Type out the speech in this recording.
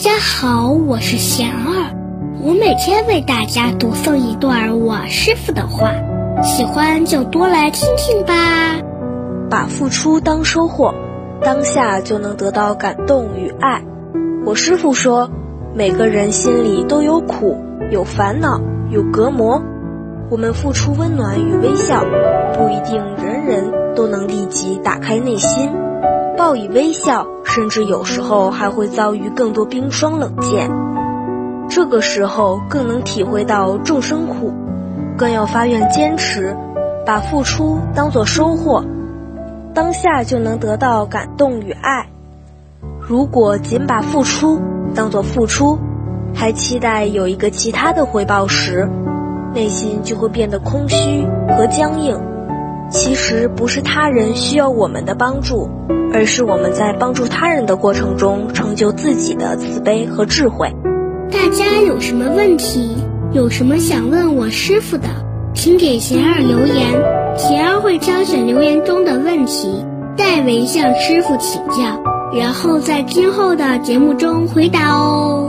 大家好，我是贤儿，我每天为大家读诵一段我师傅的话，喜欢就多来听听吧。把付出当收获，当下就能得到感动与爱。我师傅说，每个人心里都有苦，有烦恼，有隔膜。我们付出温暖与微笑，不一定人人都能立即打开内心。报以微笑，甚至有时候还会遭遇更多冰霜冷箭。这个时候更能体会到众生苦，更要发愿坚持，把付出当作收获，当下就能得到感动与爱。如果仅把付出当作付出，还期待有一个其他的回报时，内心就会变得空虚和僵硬。其实不是他人需要我们的帮助，而是我们在帮助他人的过程中成就自己的慈悲和智慧。大家有什么问题，有什么想问我师傅的，请给贤儿留言，贤儿会挑选留言中的问题，代为向师傅请教，然后在今后的节目中回答哦。